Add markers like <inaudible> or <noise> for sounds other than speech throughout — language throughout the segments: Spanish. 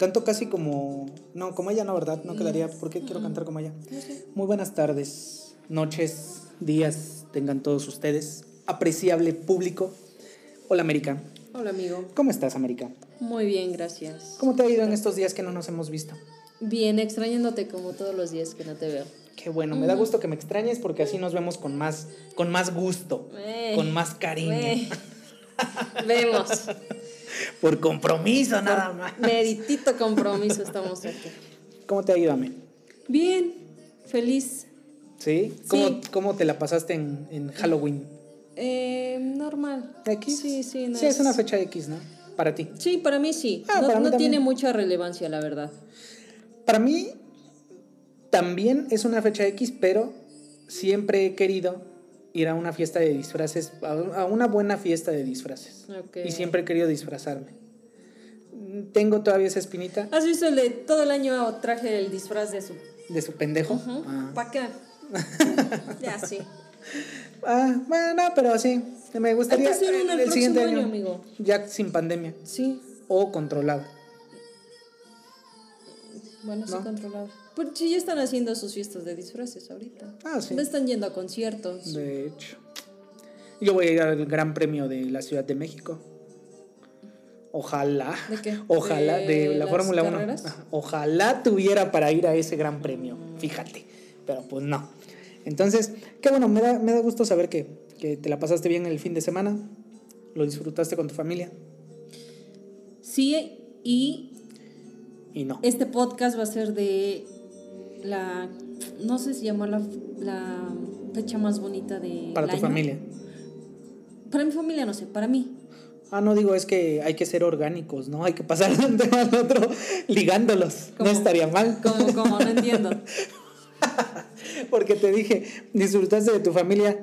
Canto casi como. No, como ella no, ¿verdad? No quedaría. ¿Por qué quiero cantar como ella? Muy buenas tardes, noches, días, tengan todos ustedes. Apreciable público. Hola, América. Hola amigo, ¿Cómo estás, América? muy bien, gracias. ¿Cómo te ha ido en estos días que no nos hemos visto? Bien, extrañándote como todos los días que no te veo. Qué bueno, me da gusto que me extrañes porque así nos vemos con más, con más gusto, Eh, con más cariño. eh. <laughs> Vemos. Por compromiso, nada más. Meritito compromiso <laughs> estamos aquí. ¿Cómo te ha ido, Amé? Bien, feliz. ¿Sí? ¿Cómo, Sí. cómo te la pasaste en, en Halloween? Eh, normal. ¿X? Sí, sí, no Sí, es una fecha X, ¿no? Para ti. Sí, para mí sí. Ah, no para mí no tiene mucha relevancia, la verdad. Para mí también es una fecha X, pero siempre he querido ir a una fiesta de disfraces, a una buena fiesta de disfraces. Ok. Y siempre he querido disfrazarme. Tengo todavía esa espinita ¿Has visto el de todo el año traje el disfraz de su... de su pendejo. Ah. ¿Para qué? <laughs> ya, sí. Ah, bueno, pero sí. Me gustaría el el siguiente año, año, amigo. ya sin pandemia Sí, o controlado. Bueno, sí, ¿No? Pues sí, ya están haciendo sus fiestas de disfraces ahorita. Ah, sí. No están yendo a conciertos. De hecho. Yo voy a ir al Gran Premio de la Ciudad de México. Ojalá. ¿De qué? Ojalá, de, ¿De la Fórmula 1. carreras? Ajá. Ojalá tuviera para ir a ese Gran Premio. Fíjate. Pero pues no. Entonces, qué bueno, me da, me da gusto saber que, que te la pasaste bien el fin de semana. Lo disfrutaste con tu familia. Sí, y Y no. este podcast va a ser de la. No sé si llamar la, la fecha más bonita de. Para tu familia. Para mi familia, no sé, para mí. Ah, no digo, es que hay que ser orgánicos, ¿no? Hay que pasar de un tema al otro ligándolos. No estaría mal. Como, como no entiendo. <laughs> Porque te dije, disfrutaste de tu familia.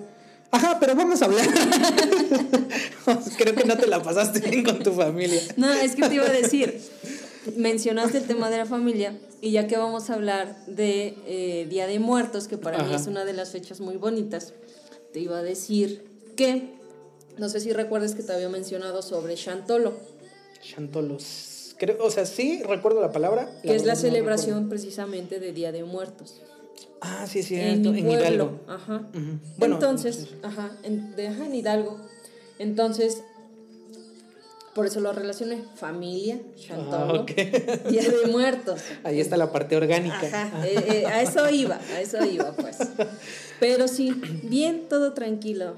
Ajá, pero vamos a hablar. <laughs> Creo que no te la pasaste bien con tu familia. No, es que te iba a decir. <laughs> Mencionaste el tema de la familia y ya que vamos a hablar de eh, Día de Muertos, que para mí es una de las fechas muy bonitas, te iba a decir que, no sé si recuerdas que te había mencionado sobre Chantolo, Chantolos. Creo, o sea, sí recuerdo la palabra. que es la no celebración precisamente de Día de Muertos. Ah, sí, sí, en pueblo. Hidalgo. Ajá. Bueno, Entonces, ajá, en, de, ajá, en Hidalgo. Entonces, por eso lo relacioné. Familia, Chantolo, Ah, ok. <laughs> Día de Muertos. Ahí está la parte orgánica. Ajá, eh, eh, a eso iba, a eso iba, pues. Pero sí, bien, todo tranquilo.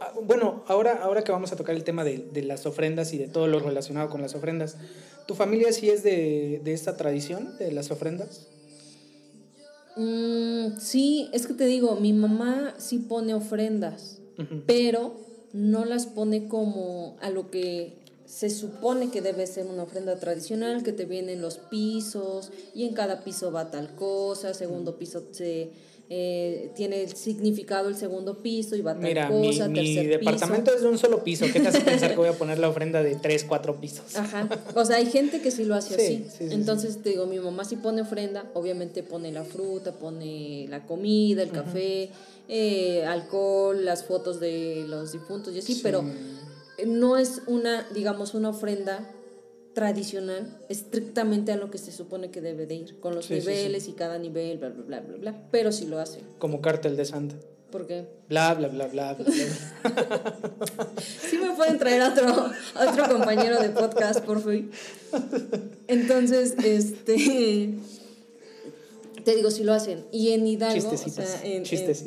Ah, Bueno, ahora, ahora que vamos a tocar el tema de, de las ofrendas y de todo lo relacionado con las ofrendas, ¿tu familia sí es de, de esta tradición de las ofrendas? Mm, sí, es que te digo, mi mamá sí pone ofrendas, pero no las pone como a lo que se supone que debe ser una ofrenda tradicional, que te vienen los pisos y en cada piso va tal cosa, segundo piso se, eh, tiene el significado el segundo piso y va tal Mira, mi, cosa, mi tercer departamento piso. es de un solo piso. ¿Qué te hace pensar que voy a <laughs> poner la ofrenda de tres, cuatro pisos? Ajá. O sea, hay gente que sí lo hace Sí, así. sí, sí, Entonces, te digo, mi mamá sí pone ofrenda, obviamente pone la fruta, pone la comida, el café, eh, alcohol, las fotos de los difuntos y así, pero no es una, digamos, una ofrenda tradicional estrictamente a lo que se supone que debe de ir, con los Sí, sí, sí. niveles y cada nivel, bla, bla, bla, bla, bla, pero sí lo hace. Como cártel de Santa. Porque Bla, bla, bla, bla, bla. bla. <laughs> sí me pueden traer a otro, a otro compañero de podcast, por fin. Entonces, este. Te digo, si lo hacen. Y en Hidalgo. o sea, en,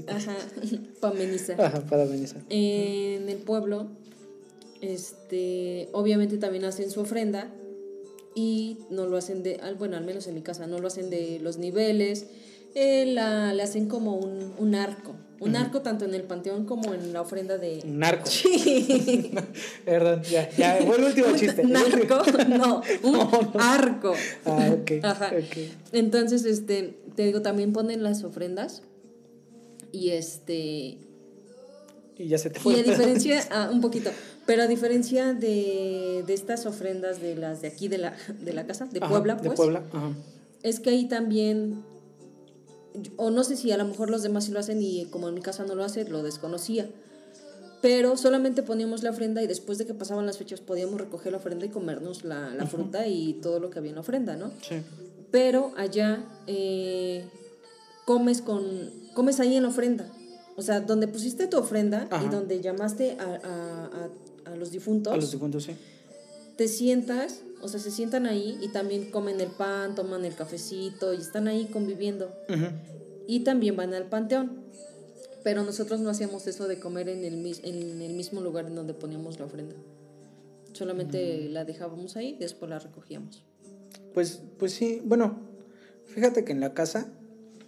ajá, <laughs> pa' amenizar. Ajá, para amenizar. En el pueblo, este, obviamente también hacen su ofrenda y no lo hacen de, al- bueno, al menos en mi casa, no lo hacen de los niveles, eh, la, le hacen como un, un arco. Un arco tanto en el panteón como en la ofrenda de... Un narco. Sí. <laughs> Perdón, ya, ya, fue el último chiste. Narco, <laughs> no, un No, no. arco. Ah, ok. Ajá. ok. Entonces, este, te digo, también ponen las ofrendas. Y este. Y ya se te fue. Y a <laughs> diferencia, ah, un poquito, pero a diferencia de, de estas ofrendas de las de aquí de la, de la casa, de Ajá, Puebla, De pues, Puebla, ajá. es que ahí también, o no sé si a lo mejor los demás sí lo hacen y como en mi casa no lo hace, lo desconocía. Pero solamente poníamos la ofrenda y después de que pasaban las fechas podíamos recoger la ofrenda y comernos la, la fruta y todo lo que había en la ofrenda, ¿no? Sí. pero allá eh, comes con comes ahí en la ofrenda o sea donde pusiste tu ofrenda y Ajá. donde llamaste a, a- a- a los difuntos. A los difuntos, sí. te sientas o sea se sientan ahí y también comen el pan toman el cafecito y están ahí conviviendo. Y también van al panteón. Pero nosotros no hacíamos eso de comer en el, en el mismo lugar en donde poníamos la ofrenda. Solamente la dejábamos ahí y después la recogíamos. Pues, pues sí, bueno, fíjate que en la casa,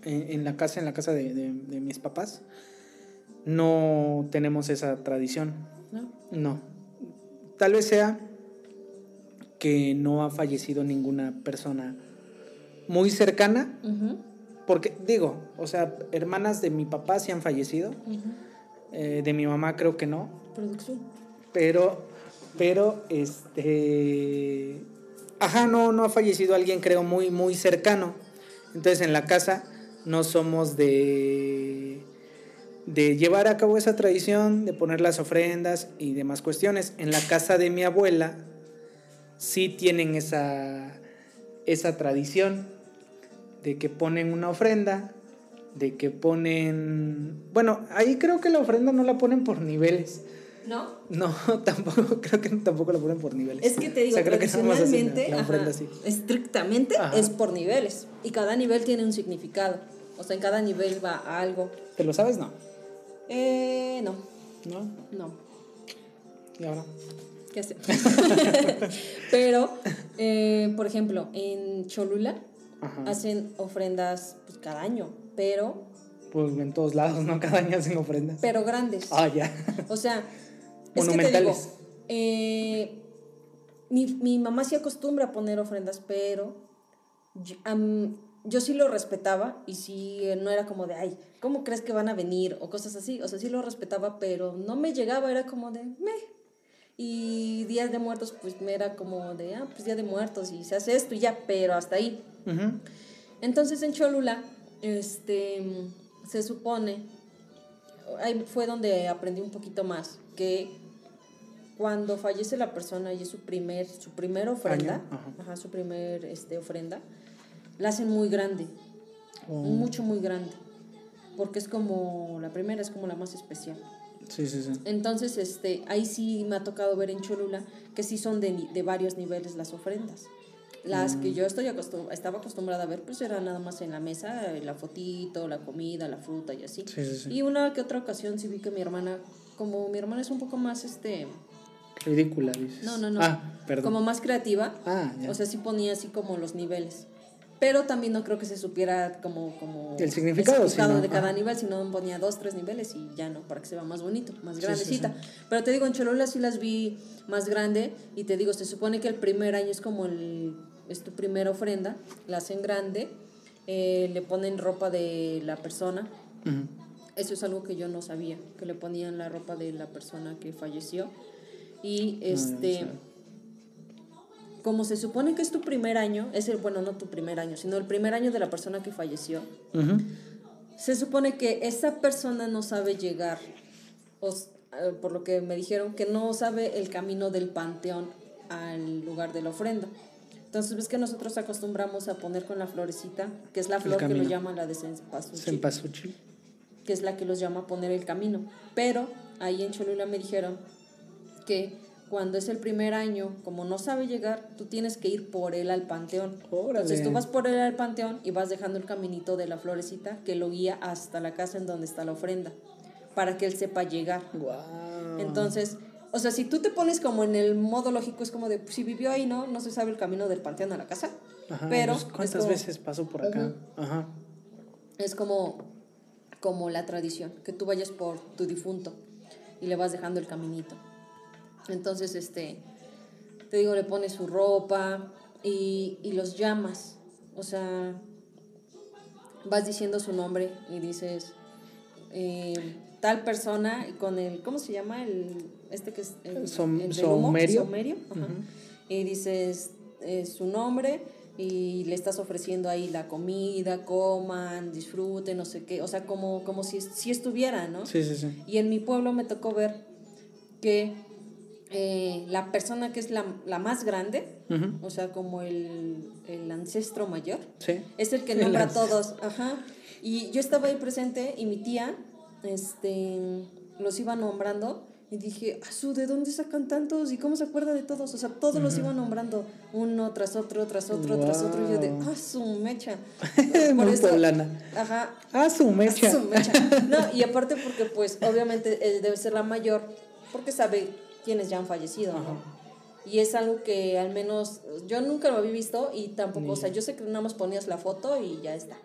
en, en la casa, en la casa de, de- de mis papás, no tenemos esa tradición. ¿no? No. Tal vez sea que no ha fallecido ninguna persona muy cercana, porque digo, o sea, hermanas de mi papá sí han fallecido, eh, de mi mamá creo que no, producción pero, pero, este, ajá, no, no ha fallecido alguien, creo, muy, muy cercano. Entonces en la casa no somos de, de llevar a cabo esa tradición, de poner las ofrendas y demás cuestiones. En la casa de mi abuela sí tienen esa, esa tradición de que ponen una ofrenda, de que ponen, bueno, ahí creo que la ofrenda no la ponen por niveles. ¿No? No, <laughs> tampoco, creo que tampoco lo ponen por niveles. Es que te digo, O sea, creo que la- tradicionalmente, la ofrenda ajá, así. estrictamente Ajá. es por niveles. Y cada nivel tiene un significado. O sea, en cada nivel va a algo. ¿Te lo sabes? No. Eh, no, ¿No? no. ¿Y ahora? ¿Qué hace? <laughs> Pero, eh, por ejemplo, en Cholula Ajá. hacen ofrendas pues, cada año, pero, Pues en todos lados, ¿no? Cada año hacen ofrendas. pero grandes. Ah, ya. O sea, es que te digo, Monumentales. eh, mi, mi mamá sí acostumbra a poner ofrendas, pero yo, yo sí lo respetaba y sí eh, no era como de, ay, ¿cómo crees que van a venir? O cosas así. O sea, sí lo respetaba, pero no me llegaba, era como de, me. Y días de muertos, pues me era como de, ah, pues día de muertos y se hace esto y ya, pero hasta ahí. Entonces en Cholula, este, se supone, ahí fue donde aprendí un poquito más, que cuando fallece la persona y es su primer, su primera ofrenda, ajá, su primer este, ofrenda, la hacen muy grande, Oh, mucho, muy grande, porque es como, la primera es como la más especial. Sí, sí, sí. Entonces, este, ahí sí me ha tocado ver en Cholula que sí son de, de varios niveles las ofrendas. Las Mm. que yo estoy acostum- estaba acostumbrada a ver, pues era nada más en la mesa, eh, la fotito, la comida, la fruta y así. Sí, sí, sí. Y una que otra ocasión sí vi que mi hermana, como mi hermana es un poco más, este, Ridícula, dices. no, no, no, Ah, perdón. como más creativa, Ah, ya. o sea, sí ponía así como los niveles. Pero también no creo que se supiera como... como El significado, sí, ¿no? de cada Ajá. nivel, sino ponía dos, tres niveles y ya no, para que se vea más bonito, más Sí, grandecita. sí, Pero te digo, en Cholula sí las vi más grande y te digo, se supone que el primer año es como el, es tu primera ofrenda, la hacen grande, eh, le ponen ropa de la persona. Ujú. Eso es algo que yo no sabía, que le ponían la ropa de la persona que falleció. Y este, sabía. Como se supone que es tu primer año, es el, bueno, no tu primer año, sino el primer año de la persona que falleció, Ujú. se supone que esa persona no sabe llegar, o por lo que me dijeron, que no sabe el camino del panteón al lugar de la ofrenda. Entonces ves que nosotros acostumbramos a poner con la florecita, que es la flor que lo llaman la de cempasúchil que es la que los llama a poner el camino. Pero ahí en Cholula me dijeron que cuando es el primer año, como no sabe llegar, tú tienes que ir por él al panteón. Órale. Entonces tú vas por él al panteón y vas dejando el caminito de la florecita que lo guía hasta la casa en donde está la ofrenda, para que él sepa llegar. Guau. Entonces, o sea, si tú te pones como en el modo lógico, es como de, pues, si vivió ahí, ¿no? No se sabe el camino del panteón a la casa. Ajá, pero pues, es ¿Cuántas como- veces pasó por acá? Ajá. es como, como la tradición, que tú vayas por tu difunto y le vas dejando el caminito. Entonces, este, te digo, le pones su ropa y, y los llamas. O sea, vas diciendo su nombre y dices, eh, tal persona con el, ¿cómo se llama? El, este que es el, Som- el humo, saumerio. saumerio, ajá. Y dices eh, su nombre y le estás ofreciendo ahí la comida, coman, disfruten, no sé qué. O sea, como, como si, si estuviera, ¿no? Sí, sí, sí. Y en mi pueblo me tocó ver que eh, la persona que es la, la más grande, Ujú. o sea, como el, el ancestro mayor, Sí. es el que El nombra a ancestro. todos. Ajá. Y yo estaba ahí presente y mi tía este, los iba nombrando. Y dije, Asu, ¿de dónde sacan tantos? ¿Y cómo se acuerda de todos? O sea, todos los iban nombrando uno tras otro, tras otro, tras otro. Y yo de, ah, su mecha. <laughs> Muy eso- poblana. Ajá. Ah, su mecha. Mecha. No, y aparte porque pues <laughs> obviamente él debe ser la mayor porque sabe quiénes ya han fallecido, ¿no? Ajá. Y es algo que al menos yo nunca lo había visto y tampoco, o sea, yo sé que nada más ponías la foto y ya está.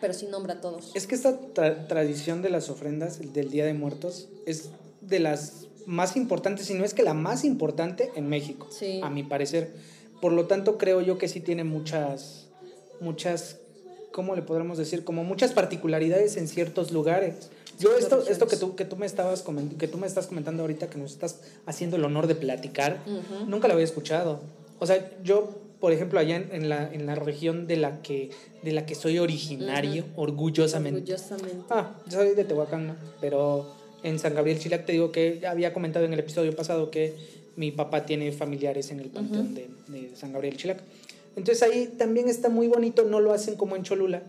Pero sí nombra a todos. Es que esta tra- tradición de las ofrendas el del Día de Muertos es de las más importantes, si no es que la más importante en México, Sí. a mi parecer. Por lo tanto, creo yo que sí tiene muchas, muchas, ¿cómo le podríamos decir? Como muchas particularidades en ciertos lugares. Yo esto, esto que tú, que tú me estabas que tú me estás comentando ahorita, que nos estás haciendo el honor de platicar, nunca lo había escuchado. O sea, yo, por ejemplo, allá en, en la, en la región de la que, de la que soy originario, orgullosamente. Orgullosamente. Ah, yo soy de Tehuacán, ¿no? Pero en San Gabriel Chilac te digo que ya había comentado en el episodio pasado que mi papá tiene familiares en el panteón de, de San Gabriel Chilac. Entonces ahí también está muy bonito, no lo hacen como en Cholula,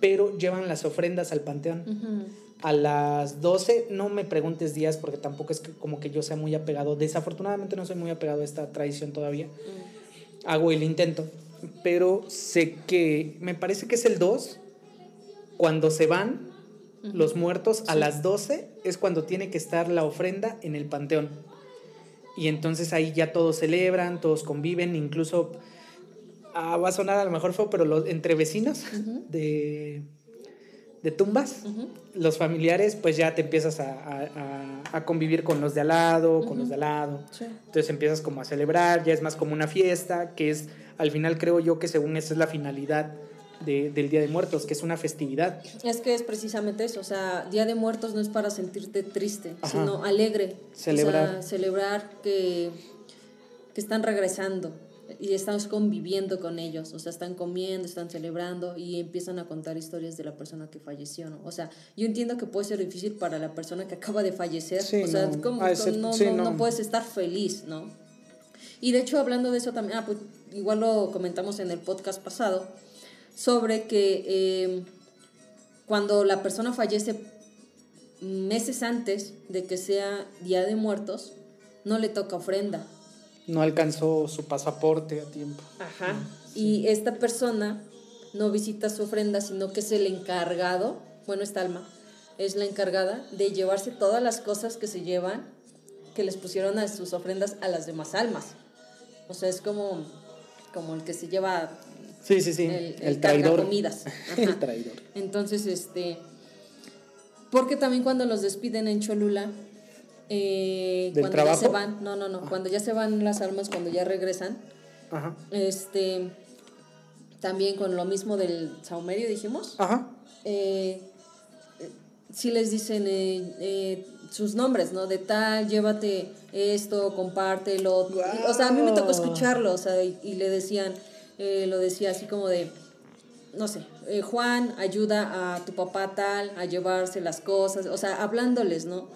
pero llevan las ofrendas al panteón. A las 12, no me preguntes días porque tampoco es que como que yo sea muy apegado. Desafortunadamente no soy muy apegado a esta tradición todavía. Hago el intento, pero sé que me parece que es el 2 cuando se van los muertos a las 12 es cuando tiene que estar la ofrenda en el panteón. Y entonces ahí ya todos celebran, todos conviven, incluso ah, va a sonar a lo mejor feo, pero los, entre vecinos de, de tumbas, los familiares, pues ya te empiezas a, a- a- convivir con los de al lado, con los de al lado. Sí. Entonces empiezas como a celebrar, ya es más como una fiesta, que es, al final creo yo que según esa es la finalidad de- del Día de Muertos, que es una festividad. Es que es precisamente eso, o sea, Día de Muertos no es para sentirte triste, Ajá. sino alegre. Celebrar. O sea, celebrar que, que están regresando y estás conviviendo con ellos, o sea, están comiendo, están celebrando y empiezan a contar historias de la persona que falleció, ¿no? O sea, yo entiendo que puede ser difícil para la persona que acaba de fallecer, Sí, o sea, no, como- sí, no, no. no puedes estar feliz, ¿no? Y de hecho, hablando de eso también, ah, pues igual lo comentamos en el podcast pasado, sobre que eh, cuando la persona fallece meses antes de que sea Día de Muertos, no le toca ofrenda. No alcanzó su pasaporte a tiempo. Ajá. Y esta persona no visita su ofrenda, sino que es el encargado, bueno, esta alma, es la encargada de llevarse todas las cosas que se llevan, que les pusieron a sus ofrendas a las demás almas. O sea, es como, como el que se lleva Sí, sí, sí. el, El, el traidor. comidas. <laughs> el traidor. Entonces, este. Porque también cuando los despiden en Cholula, eh, ¿Del cuando ya se van, no, no, no, cuando ya se van las almas, cuando ya regresan, Ajá. este. También con lo mismo del saumerio, dijimos. Ajá. eh, sí les dicen eh, eh, sus nombres, ¿no? De tal, llévate esto, compártelo. O sea, a mí me tocó escucharlo, o sea, y, y le decían, eh, lo decía así como de, no sé, eh, Juan, ayuda a tu papá tal a llevarse las cosas, o sea, hablándoles, ¿no?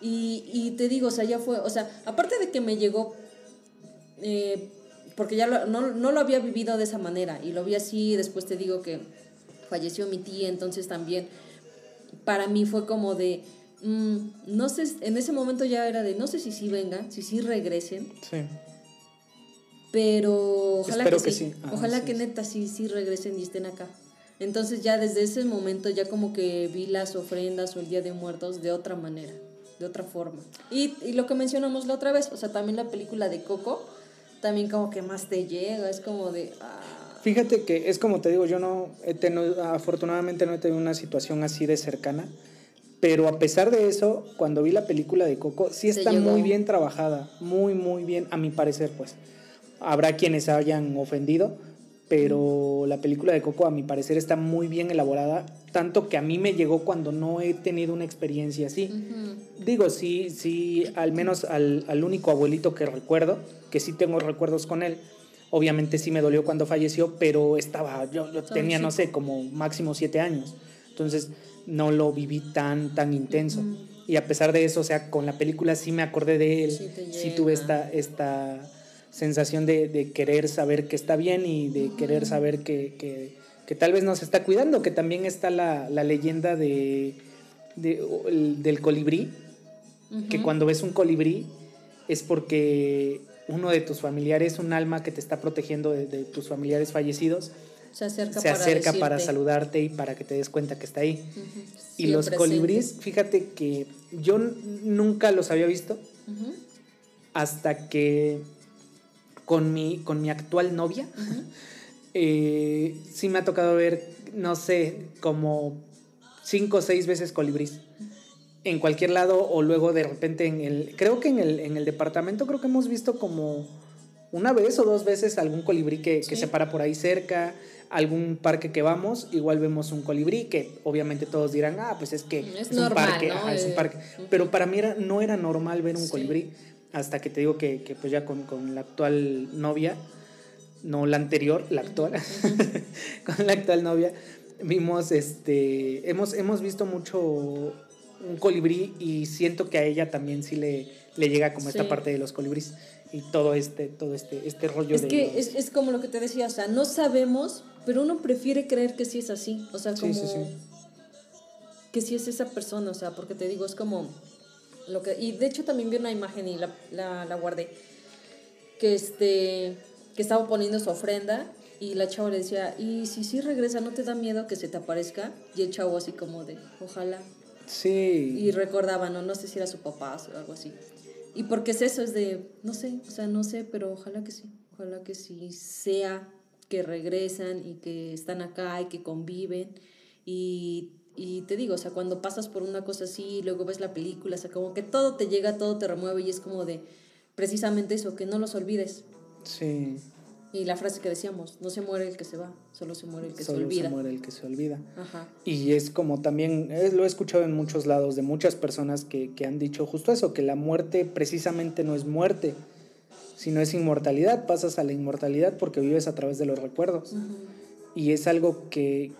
Y, y te digo, o sea, ya fue, o sea, aparte de que me llegó eh, porque ya lo- no, no lo había vivido de esa manera y lo vi así, después te digo que falleció mi tía, entonces también para mí fue como de, mm, no sé, en ese momento ya era de, no sé si sí vengan, si sí regresen, Sí. pero ojalá Espero que, que sí, sí. Ah, ojalá sí, que neta sí, sí regresen y estén acá. Entonces ya desde ese momento ya como que vi las ofrendas o el Día de Muertos de otra manera, de otra forma. Y, y lo que mencionamos la otra vez, o sea, también la película de Coco, también como que más te llega, es como de... ah, Fíjate que es como te digo, yo no he tenido, afortunadamente no he tenido una situación así de cercana, pero a pesar de eso, cuando vi la película de Coco, sí está muy bien trabajada, muy, muy bien, a mi parecer, pues. Habrá quienes hayan ofendido, pero la película de Coco, a mi parecer, está muy bien elaborada, tanto que a mí me llegó cuando no he tenido una experiencia así. ujú. Digo, sí, sí, al menos al, al único abuelito que recuerdo, que sí tengo recuerdos con él, obviamente sí me dolió cuando falleció, pero estaba, yo, yo tenía, no sé, como máximo siete años, entonces no lo viví tan, tan intenso. Ujú. Y a pesar de eso, o sea, con la película sí me acordé de él, Sí sí tuve esta, esta sensación de, de querer saber que está bien y de querer saber que, que, que tal vez nos está cuidando, que también está la, la leyenda de, de- el- del colibrí, que cuando ves un colibrí es porque uno de tus familiares, un alma que te está protegiendo de, de tus familiares fallecidos, se acerca, se para, acerca para decirte. saludarte y para que te des cuenta que está ahí. Y los colibríes, fíjate que yo nunca los había visto hasta que con mi, con mi actual novia, eh, sí me ha tocado ver, no sé, como cinco o seis veces colibrís. En cualquier lado o luego de repente en el... Creo que en el, en el departamento creo que hemos visto como una vez o dos veces algún colibrí que, que Sí. se para por ahí cerca, algún parque que vamos, igual vemos un colibrí que obviamente todos dirán, ah, pues es que Es un normal, parque, ¿no? ajá, es un Eh, parque. Pero para mí era, no era normal ver un Sí. colibrí, hasta que te digo que, que pues ya con, con la actual novia, no la anterior, la actual, <laughs> con la actual novia, vimos, este, hemos, hemos visto mucho un colibrí y siento que a ella también sí le, le llega como esta parte de los colibríes y todo este, todo este, este rollo Es de que los- es, es como lo que te decía, o sea, no sabemos, pero uno prefiere creer que sí es así, o sea, como sí, sí. que sí es esa persona, o sea, porque te digo, es como lo que y de hecho también vi una imagen y la, la, la guardé que este que estaba poniendo su ofrenda y la chava le decía, "Y si sí regresa, ¿no te da miedo que se te aparezca?" Y el chavo así como de, "Ojalá." Sí. Y recordaba, no, no sé si era su papá o algo así. Y porque es eso, es de, no sé, o sea, no sé, pero ojalá que sí, ojalá que sí sea que regresan y que están acá y que conviven. Y, y te digo, o sea, cuando pasas por una cosa así, luego ves la película, o sea, como que todo te llega, todo te remueve y es como de, precisamente eso, que no los olvides. Sí. Y la frase que decíamos, no se muere el que se va, solo se muere el que Solo se olvida. se muere el que se olvida. Ajá. Y es como también, eh, lo he escuchado en muchos lados de muchas personas que, que han dicho justo eso, que la muerte precisamente no es muerte, sino es inmortalidad. Pasas a la inmortalidad porque vives a través de los recuerdos. Y es algo que,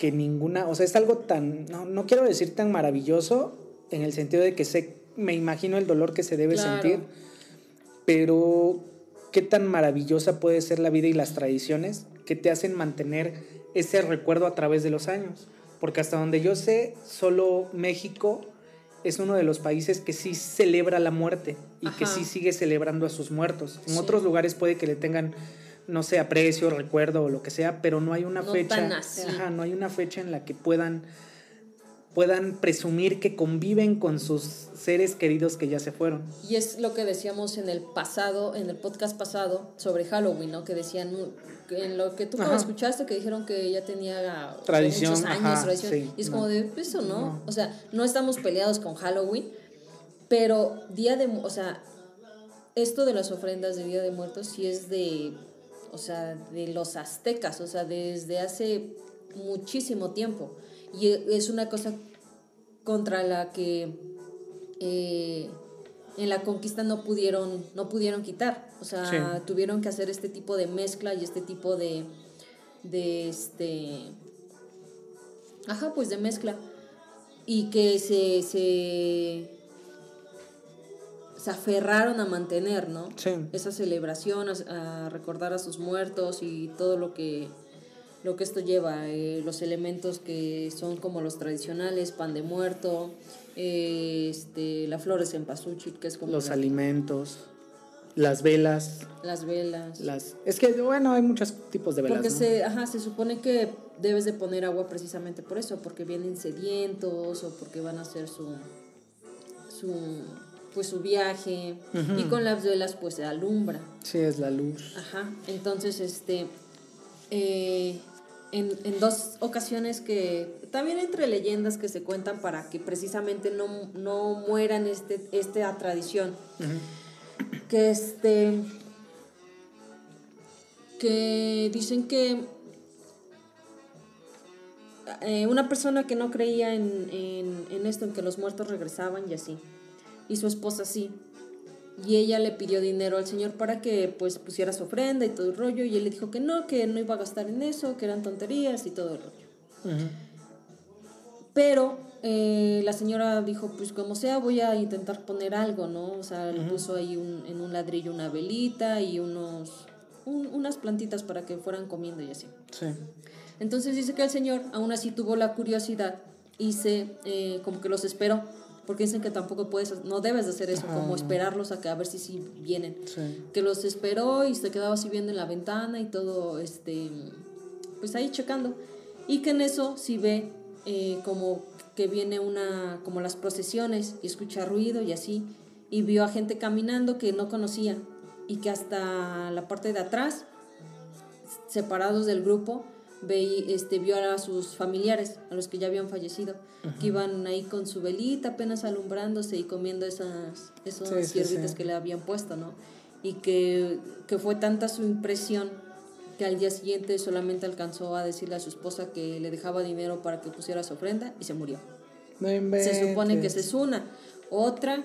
que ninguna, o sea, es algo tan, no, no quiero decir tan maravilloso en el sentido de que sé, me imagino el dolor que se debe Claro. sentir, pero qué tan maravillosa puede ser la vida y las tradiciones que te hacen mantener ese recuerdo a través de los años. Porque hasta donde yo sé, solo México es uno de los países que sí celebra la muerte y que sí sigue celebrando a sus muertos. En Sí. otros lugares puede que le tengan, no sé, aprecio, recuerdo o lo que sea, pero no hay una No fecha. tan así. Ajá, no hay una fecha en la que puedan puedan presumir que conviven con sus seres queridos que ya se fueron. Y es lo que decíamos en el pasado, en el podcast pasado, sobre Halloween, ¿no? Que decían, en lo que tú como escuchaste, que dijeron que ya tenía Tradición, muchos años, ajá, tradición. sí, y es no. como de, pues, eso, ¿no? No. O sea, no estamos peleados con Halloween, pero Día de, o sea, esto de las ofrendas de Día de Muertos sí es de, o sea, de los aztecas, o sea, desde hace muchísimo tiempo. Y es una cosa contra la que eh, en la conquista no pudieron, no pudieron quitar. O sea, Sí. tuvieron que hacer este tipo de mezcla y este tipo de, de este, ajá, pues de mezcla. Y que se, se, se aferraron a mantener, ¿no? Sí. Esa celebración, a, a recordar a sus muertos y todo lo que, lo que esto lleva, eh, los elementos que son como los tradicionales, pan de muerto, eh, este, la flores en pasuchil, que es como Los alimentos, las velas, las velas. las... Es que, bueno, hay muchos tipos de velas, Porque ¿no? se, ajá, se supone que debes de poner agua precisamente por eso, porque vienen sedientos o porque van a hacer su, su pues su viaje y con las velas pues se alumbra. Sí, es la luz. Ajá, entonces este eh, en, en dos ocasiones que también entre leyendas que se cuentan para que precisamente no, no mueran este, esta tradición que este que dicen que eh, una persona que no creía en, en, en esto, en que los muertos regresaban y así, y su esposa sí, y ella le pidió dinero al señor para que pues pusiera su ofrenda y todo el rollo, y él le dijo que no, que no iba a gastar en eso, que eran tonterías y todo el rollo. Pero eh, la señora dijo, pues como sea, voy a intentar poner algo, ¿no? O sea, le puso ahí un- en un ladrillo una velita y unos, un- unas plantitas para que fueran comiendo y así. Sí. Entonces dice que el señor aún así tuvo la curiosidad y se, eh, como que los esperó, porque dicen que tampoco puedes, no debes de hacer eso, Ajá, como esperarlos a que a ver si sí vienen. Sí. Que los esperó y se quedaba así viendo en la ventana y todo, este, pues ahí checando. Y que en eso sí ve eh, como que viene una, como las procesiones y escucha ruido y así. Y vio a gente caminando que no conocía y que hasta la parte de atrás, separados del grupo, ve, este, vio a sus familiares, a los que ya habían fallecido, que iban ahí con su velita apenas alumbrándose y comiendo esas, esas Sí, sí, hierbitas sí. que le habían puesto, ¿no? Y que, que fue tanta su impresión que al día siguiente solamente alcanzó a decirle a su esposa que le dejaba dinero para que pusiera su ofrenda y se murió. No Se supone que esa es una. Otra,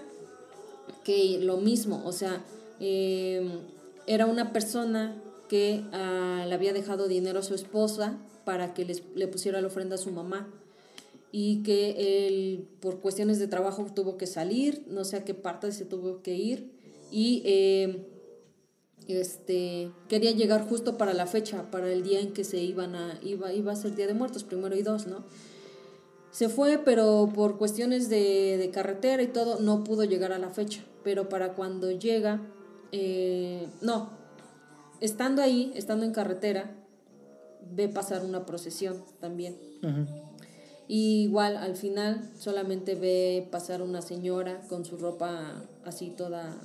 que lo mismo, o sea, eh, era una persona que ah, le había dejado dinero a su esposa para que les, le pusiera la ofrenda a su mamá y que él por cuestiones de trabajo tuvo que salir, no sé a qué parte se tuvo que ir y eh, este quería llegar justo para la fecha, para el día en que se iban a iba iba a ser Día de Muertos, primero y dos, ¿no? Se fue, pero por cuestiones de, de carretera y todo, no pudo llegar a la fecha. Pero para cuando llega, eh, no, estando ahí, estando en carretera, ve pasar una procesión también. Y igual al final solamente ve pasar una señora con su ropa así toda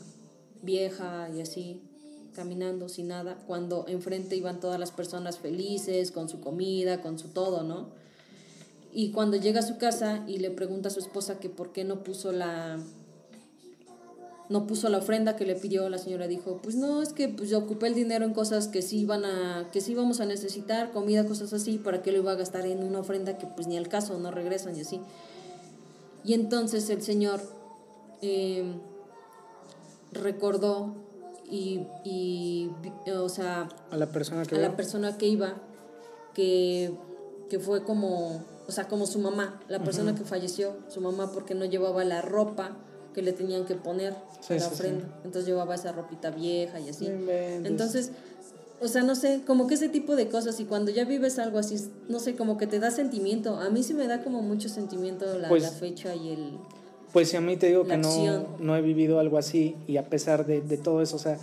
vieja y así caminando sin nada, cuando enfrente iban todas las personas felices, con su comida, con su todo, ¿no? Y cuando llega a su casa y le pregunta a su esposa que por qué no puso la no puso la ofrenda que le pidió, la señora dijo, pues no, es que pues yo ocupé el dinero en cosas que sí iban a, que sí íbamos a necesitar, comida, cosas así, para qué lo iba a gastar en una ofrenda que pues ni al caso, no regresan y así. Y entonces el señor eh, recordó y, y, o sea, A la persona que a veo. la persona que iba, que, que fue como, o sea, como su mamá, la persona que falleció, su mamá porque no llevaba la ropa que le tenían que poner Sí, a la sí, sí. ofrenda. Entonces llevaba esa ropita vieja y así. Entonces, o sea, no sé, como que ese tipo de cosas y cuando ya vives algo así, no sé, como que te da sentimiento. A mí sí me da como mucho sentimiento la, Pues- la fecha y el... Pues si a mí te digo que no, no he vivido algo así y a pesar de, de todo eso, o sea,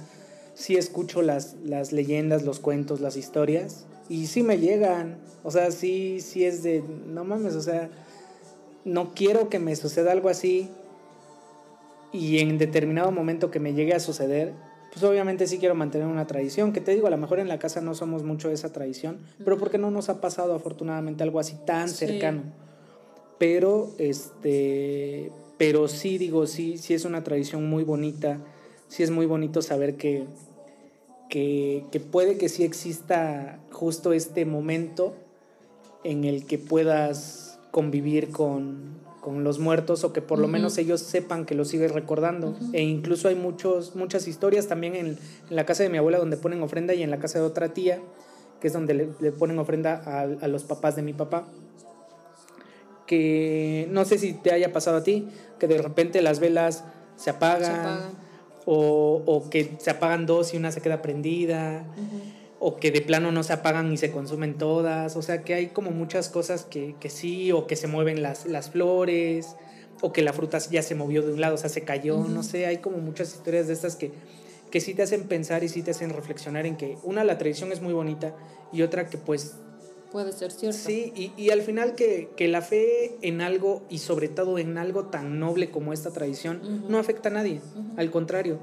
sí escucho las, las leyendas, los cuentos, las historias y sí me llegan, o sea, sí, sí es de, no mames, o sea, no quiero que me suceda algo así y en determinado momento que me llegue a suceder, pues obviamente sí quiero mantener una tradición, que te digo, a lo mejor en la casa no somos mucho de esa tradición, pero porque no nos ha pasado afortunadamente algo así tan Sí. cercano pero este pero sí digo sí sí es una tradición muy bonita sí es muy bonito saber que que, que puede que sí exista justo este momento en el que puedas convivir con, con los muertos o que por lo menos ellos sepan que los sigues recordando. E incluso hay muchos muchas historias también en, en la casa de mi abuela donde ponen ofrenda y en la casa de otra tía que es donde le, le ponen ofrenda a, a los papás de mi papá. Que no sé si te haya pasado a ti, que de repente las velas se apagan, Se apagan. O, o que se apagan dos y una se queda prendida, o que de plano no se apagan y se consumen todas, o sea que hay como muchas cosas que, que sí, o que se mueven las, las flores, o que la fruta ya se movió de un lado, o sea, se cayó, no sé, hay como muchas historias de estas que, que sí te hacen pensar y sí te hacen reflexionar en que una, la tradición es muy bonita, y otra que pues Puede ser cierto. Sí, y, y al final que, que la fe en algo y sobre todo en algo tan noble como esta tradición no afecta a nadie. Al contrario,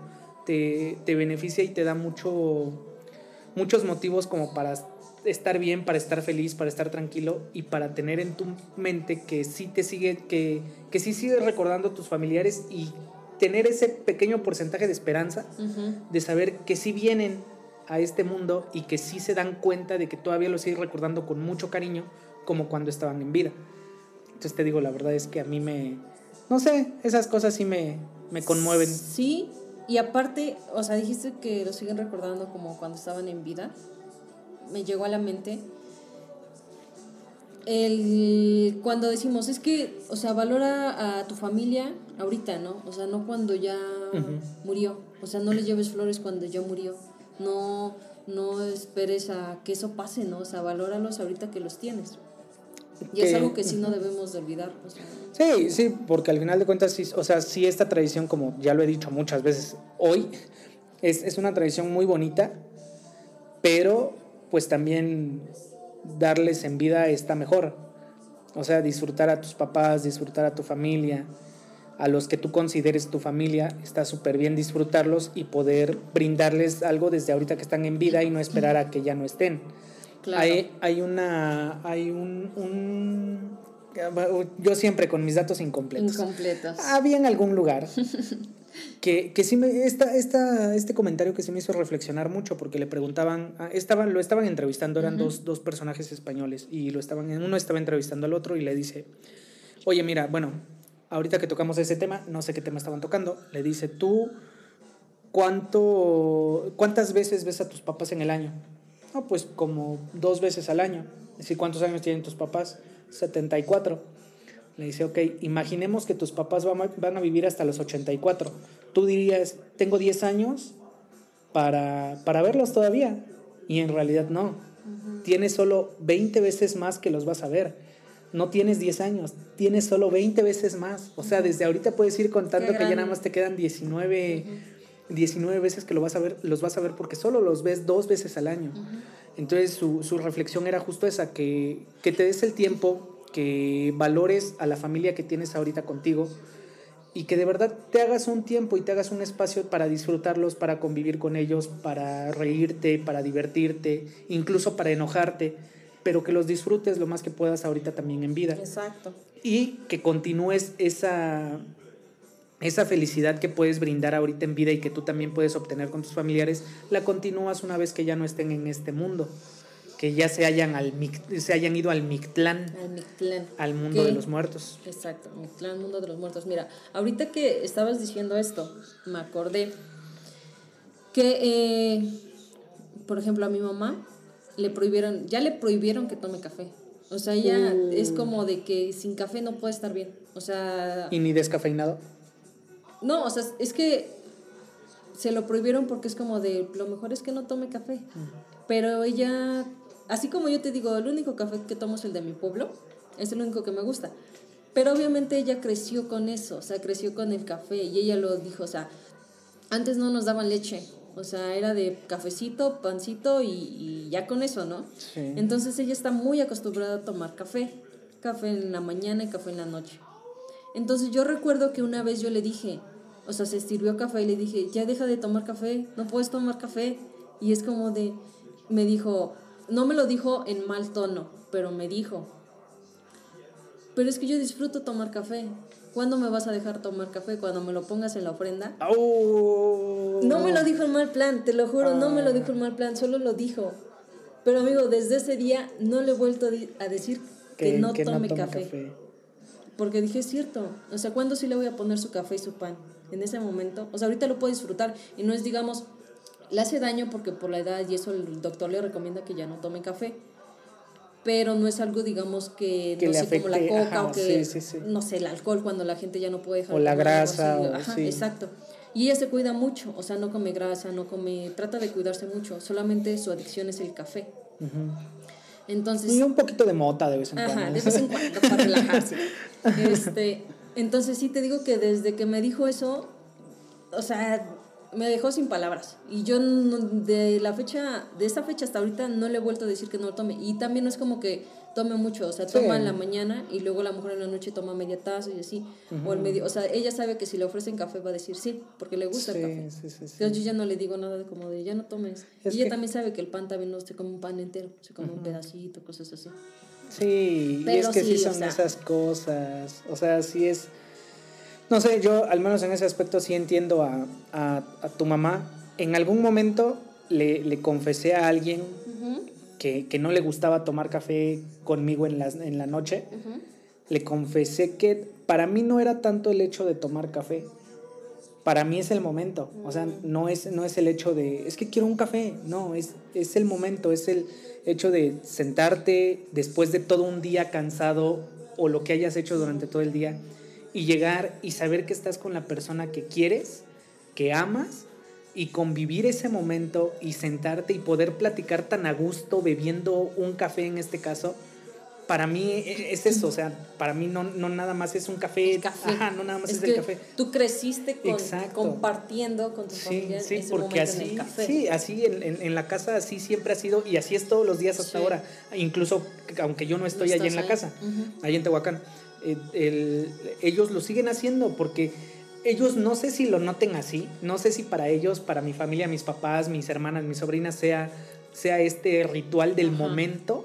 te, te beneficia y te da mucho, muchos motivos como para estar bien, para estar feliz, para estar tranquilo y para tener en tu mente que sí te sigue, que, que sí sigues recordando a tus familiares y tener ese pequeño porcentaje de esperanza de saber que sí vienen a este mundo y que sí se dan cuenta de que todavía los sigues recordando con mucho cariño como cuando estaban en vida. Entonces te digo, la verdad es que a mí me... No sé, esas cosas sí me, me conmueven. Sí, y aparte, o sea, dijiste que lo siguen recordando como cuando estaban en vida. Me llegó a la mente el cuando decimos, es que, o sea, valora a tu familia ahorita, ¿no? O sea, no cuando ya murió. O sea, no le lleves flores cuando ya murió. No no esperes a que eso pase, ¿no? O sea, valóralos ahorita que los tienes. Y es Que- algo que sí no debemos de olvidar. o sea. Sí, sí, porque al final de cuentas, sí, o sea, sí esta tradición, como ya lo he dicho muchas veces hoy, es, es una tradición muy bonita, pero pues también darles en vida está mejor. O sea, disfrutar a tus papás, disfrutar a tu familia, a los que tú consideres tu familia, está súper bien disfrutarlos y poder brindarles algo desde ahorita que están en vida y no esperar a que ya no estén. Claro. Hay, hay una. Hay un, un- Yo siempre con mis datos incompletos. Incompletos. Había en algún lugar <laughs> que, que sí me. Esta, esta, este comentario que sí me hizo reflexionar mucho porque le preguntaban. ah, Estaban, lo estaban entrevistando, eran dos, dos personajes españoles y lo estaban, uno estaba entrevistando al otro y le dice: Oye, mira, bueno, ahorita que tocamos ese tema, no sé qué tema estaban tocando, le dice: Tú. ¿Cuánto, ¿Cuántas veces ves a tus papás en el año? No, pues como dos veces al año. Es decir, ¿cuántos años tienen tus papás? 74. Le dice, ok, imaginemos que tus papás van a, vivir hasta los 84. Tú dirías, tengo 10 años para, para verlos todavía. Y en realidad no. Tienes solo 20 veces más que los vas a ver. No tienes 10 años, tienes solo 20 veces más. O sea, desde ahorita puedes ir contando que ya nada más te quedan 19, 19 veces que lo vas a ver, los vas a ver porque solo los ves dos veces al año. Entonces su, su reflexión era justo esa, que, que te des el tiempo, que valores a la familia que tienes ahorita contigo y que de verdad te hagas un tiempo y te hagas un espacio para disfrutarlos, para convivir con ellos, para reírte, para divertirte, incluso para enojarte, pero que los disfrutes lo más que puedas ahorita también en vida Exacto. y que continúes esa, esa felicidad que puedes brindar ahorita en vida y que tú también puedes obtener con tus familiares, la continúas una vez que ya no estén en este mundo, que ya se hayan, al, se hayan ido al Mictlán, Al Mictlán. al mundo ¿Qué? de los muertos. Exacto, Mictlán, mundo de los muertos. Mira, ahorita que estabas diciendo esto, me acordé que, eh, por ejemplo, a mi mamá le prohibieron, ya le prohibieron que tome café. O sea, Uh. es como de que sin café no puede estar bien. O sea, Y ni descafeinado. No, o sea, es que se lo prohibieron porque es como de, lo mejor es que no tome café. Pero ella, así como yo te digo, el único café que tomo es el de mi pueblo, es el único que me gusta. Pero obviamente ella creció con eso, o sea, creció con el café y ella lo dijo, o sea, antes no nos daban leche, o sea, era de cafecito, pancito y, y ya con eso, ¿no? Sí. Entonces ella está muy acostumbrada a tomar café, café en la mañana y café en la noche. Entonces yo recuerdo que una vez yo le dije, o sea, se sirvió café y le dije, ya deja de tomar café, no puedes tomar café. Y es como de, me dijo, no me lo dijo en mal tono, pero me dijo, pero es que yo disfruto tomar café. ¿Cuándo me vas a dejar tomar café? Cuando me lo pongas en la ofrenda. ¡Au! No me lo dijo en mal plan, te lo juro, no me lo dijo en mal plan, solo lo dijo. Pero amigo, desde ese día no le he vuelto a decir que, no tome café. Porque dije, es cierto. O sea, ¿cuándo sí le voy a poner su café y su pan? En ese momento. O sea, ahorita lo puedo disfrutar. Y no es, digamos, le hace daño porque por la edad y eso el doctor le recomienda que ya no tome café. Pero no es algo, digamos, que, Que no le sé, como la afecte, coca ajá, o que, sí, sí, sí. no sé, el alcohol cuando la gente ya no puede dejar O la grasa, o- Ajá, sí. exacto. Y ella se cuida mucho, o sea, no come grasa, no come, trata de cuidarse mucho. Solamente su adicción es el café. Entonces, Y un poquito de mota de vez en cuando. Ajá, de vez en cuando para <laughs> relajarse. Este, entonces sí te digo que desde que me dijo eso, o sea, me dejó sin palabras. Y yo no- de la fecha, de esa fecha hasta ahorita no le he vuelto a decir que no lo tome. Y también no es como que tome mucho, o sea, Sí. toma en la mañana y luego la mujer en la noche toma media taza y así. O el medio, o sea, ella sabe que si le ofrecen café va a decir sí, porque le gusta Sí, el café. sí, sí, sí. Entonces yo ya no le digo nada de como de ya no tomes. Es y ella que- también sabe que el pan también no se come un pan entero, se come un pedacito, cosas así. Sí, y es que sí, sí, o son sea. esas cosas. O sea, sí es. No sé, yo al menos en ese aspecto sí entiendo a, a- a tu mamá. En algún momento le, le confesé a alguien que, que no le gustaba tomar café conmigo en, las, en la noche. Le confesé que para mí no era tanto el hecho de tomar café. Para mí es el momento. O sea, no es, no es el hecho de, es que quiero un café. No, es, es el momento, es el hecho de sentarte después de todo un día cansado o lo que hayas hecho durante todo el día y llegar y saber que estás con la persona que quieres, que amas y convivir ese momento y sentarte y poder platicar tan a gusto bebiendo un café en este caso. Para mí e- es eso, o sea, para mí no, no nada más es un café, café. ajá, no nada más es, es el café. tú creciste con, compartiendo con tu Sí, familia sí, ese porque en así, el café. sí, así en, en- en la casa así siempre ha sido y así es todos los días hasta Sí. ahora. Incluso aunque yo no estoy allí en la ahí. casa, Ujú. ahí en Tehuacán, eh, el- ellos lo siguen haciendo porque ellos no sé si lo noten así, no sé si para ellos, para mi familia, mis papás, mis hermanas, mis sobrinas sea, sea este ritual del Ajá. momento.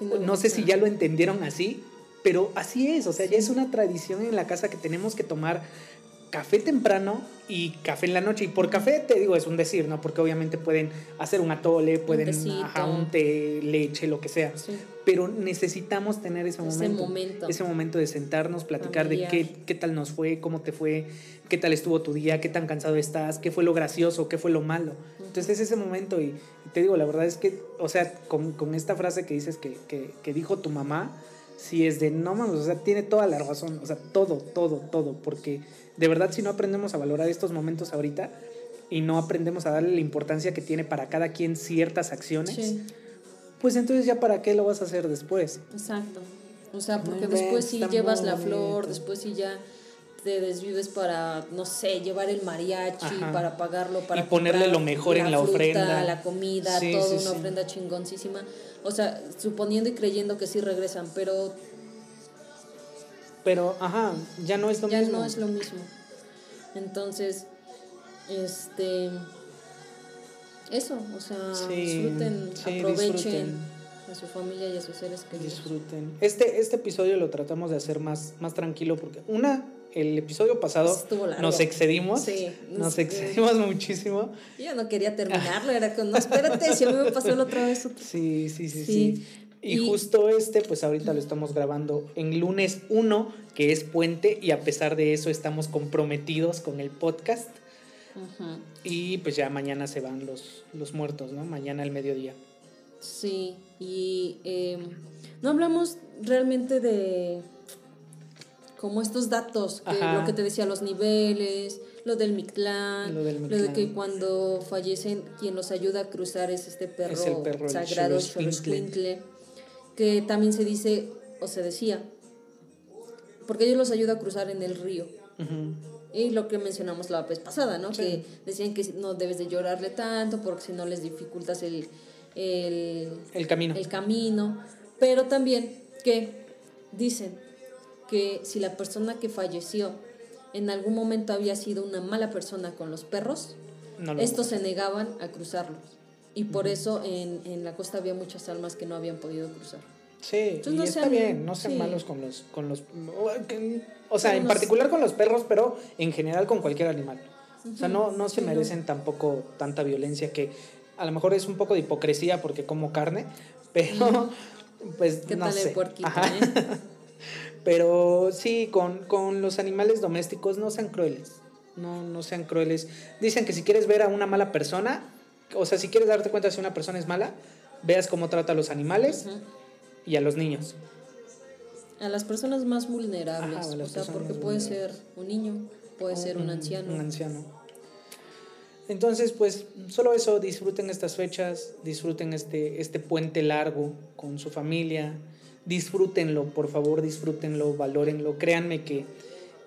No sé si ya lo entendieron así, pero así es, o sea, ya es una tradición en la casa que tenemos que tomar café temprano y café en la noche. Y por café te digo, es un decir, ¿no? Porque obviamente pueden hacer un atole, pueden tecito. ajá, un té, leche, lo que sea. Sí. Pero necesitamos tener ese Ese momento. momento. Ese momento de sentarnos, platicar Familiar. de qué, qué tal nos fue, cómo te fue, qué tal estuvo tu día, qué tan cansado estás, qué fue lo gracioso, qué fue lo malo. Entonces es ese momento y, te digo, la verdad es que, o sea, con, con esta frase que dices que, que, que dijo tu mamá, sí es de, no mames, o sea, tiene toda la razón, o sea, todo, todo, todo, porque de verdad si no aprendemos a valorar estos momentos ahorita y no aprendemos a darle la importancia que tiene para cada quien ciertas acciones, Sí, pues entonces ya para qué lo vas a hacer después. exacto. O sea, porque después si está llevas la flor, después si ya te desvives para, no sé, llevar el mariachi, Ajá. para pagarlo, para Y ponerle comprar lo mejor en la fruta, ofrenda. la comida, Sí, todo sí, una sí. ofrenda chingoncísima. O sea, suponiendo y creyendo que sí regresan, pero Pero, ajá, ya no es lo ya mismo. no es lo mismo. Entonces, este eso, o sea, disfruten, aprovechen disfruten. a su familia y a sus seres queridos. Disfruten. Este, este episodio lo tratamos de hacer más, más tranquilo porque, una, el episodio pasado nos excedimos. Sí, nos nos- excedimos muchísimo. Yo no quería terminarlo, era con, no, espérate, si a mí me pasó la otra vez. otro". Sí, sí, sí, sí. Sí. Y, Y- justo este, pues ahorita lo estamos grabando en lunes 1, que es puente, y a pesar de eso estamos comprometidos con el podcast. Ujú. Y pues ya mañana se van los, los muertos, ¿no? Mañana al mediodía. Sí, y eh, no hablamos realmente de como estos datos, que lo que te decía, los niveles, lo del Mictlán, Lo del lo de que cuando fallecen, quien los ayuda a cruzar es este perro, Es el perro, sagrado, que también se dice, o se decía, porque ellos los ayuda a cruzar en el río. Y lo que mencionamos la vez pasada, ¿no? Sí. Que decían que no debes de llorarle tanto porque si no les dificultas el, el, El camino. el camino. Pero también que dicen que si la persona que falleció en algún momento había sido una mala persona con los perros, No lo- estos se negaban a cruzarlos. Y por eso en, en la costa había muchas almas que no habían podido cruzar. Sí, Entonces, y no está sean- bien, no sean sí. malos con los, con los, o sea, Con en los- particular con los perros, pero en general con cualquier animal. O sea, no, no se no. merecen tampoco tanta violencia que a lo mejor es un poco de hipocresía porque como carne, pero pues ¿Qué no tal sé. el puerquito, eh? <laughs> Pero sí, con, con los animales domésticos no sean crueles. No, no sean crueles. Dicen que si quieres ver a una mala persona, o sea, si quieres darte cuenta si una persona es mala, veas cómo trata a los animales y a los niños. A las personas más vulnerables. Ajá, o sea, porque puede ser un niño, puede ser un Un- anciano. Un anciano. Entonces, pues, solo eso, disfruten estas fechas, disfruten este, este puente largo con su familia, disfrútenlo, por favor, disfrútenlo, valórenlo. Créanme que,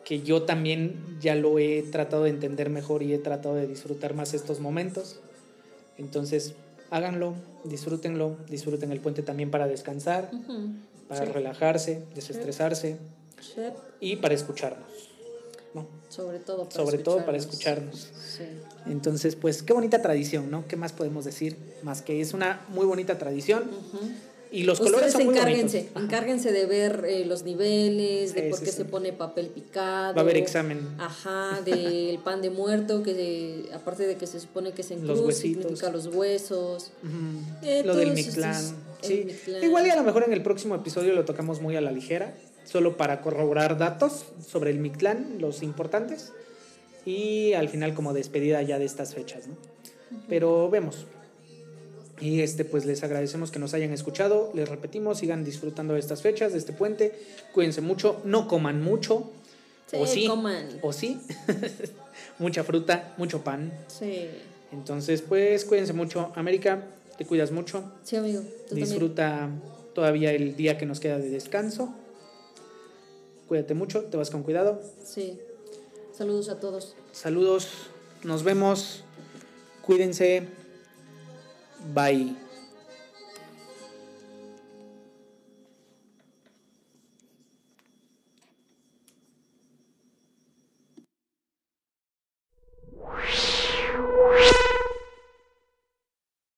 que yo también ya lo he tratado de entender mejor y he tratado de disfrutar más estos momentos. Entonces, háganlo, disfrútenlo, disfruten el puente también para descansar, para Sí. relajarse, desestresarse Sí, y para escucharnos. ¿no? Sobre todo para Sobre todo para escucharnos. Sí. Entonces, pues qué bonita tradición, ¿no? ¿Qué más podemos decir? Más que es una muy bonita tradición. Y los colores son muy encárguense, bonitos. Ajá. encárguense de ver eh, los niveles, de Sí, por qué sí. se pone papel picado. Va a haber examen. Ajá, del pan de muerto, que de- aparte de que se supone que es en Los huesitos. significa los huesos. Eh, lo del Mictlán. Sí. Mictlán. Igual y a lo mejor en el próximo episodio lo tocamos muy a la ligera, solo para corroborar datos sobre el Mictlán, los importantes, y al final como despedida ya de estas fechas, ¿no? Pero vemos. Y este pues les agradecemos que nos hayan escuchado, les repetimos, sigan disfrutando de estas fechas, de este puente, cuídense mucho, no coman mucho, o Sí, sí, coman. o sí, <laughs> mucha fruta, mucho pan. Sí, Entonces, pues cuídense mucho. América, te cuidas mucho. sí, amigo. tú también. Disfruta todavía el día que nos queda de descanso. Cuídate mucho, te vas con cuidado. Sí. Saludos a todos. Saludos, nos vemos. Cuídense. Bye.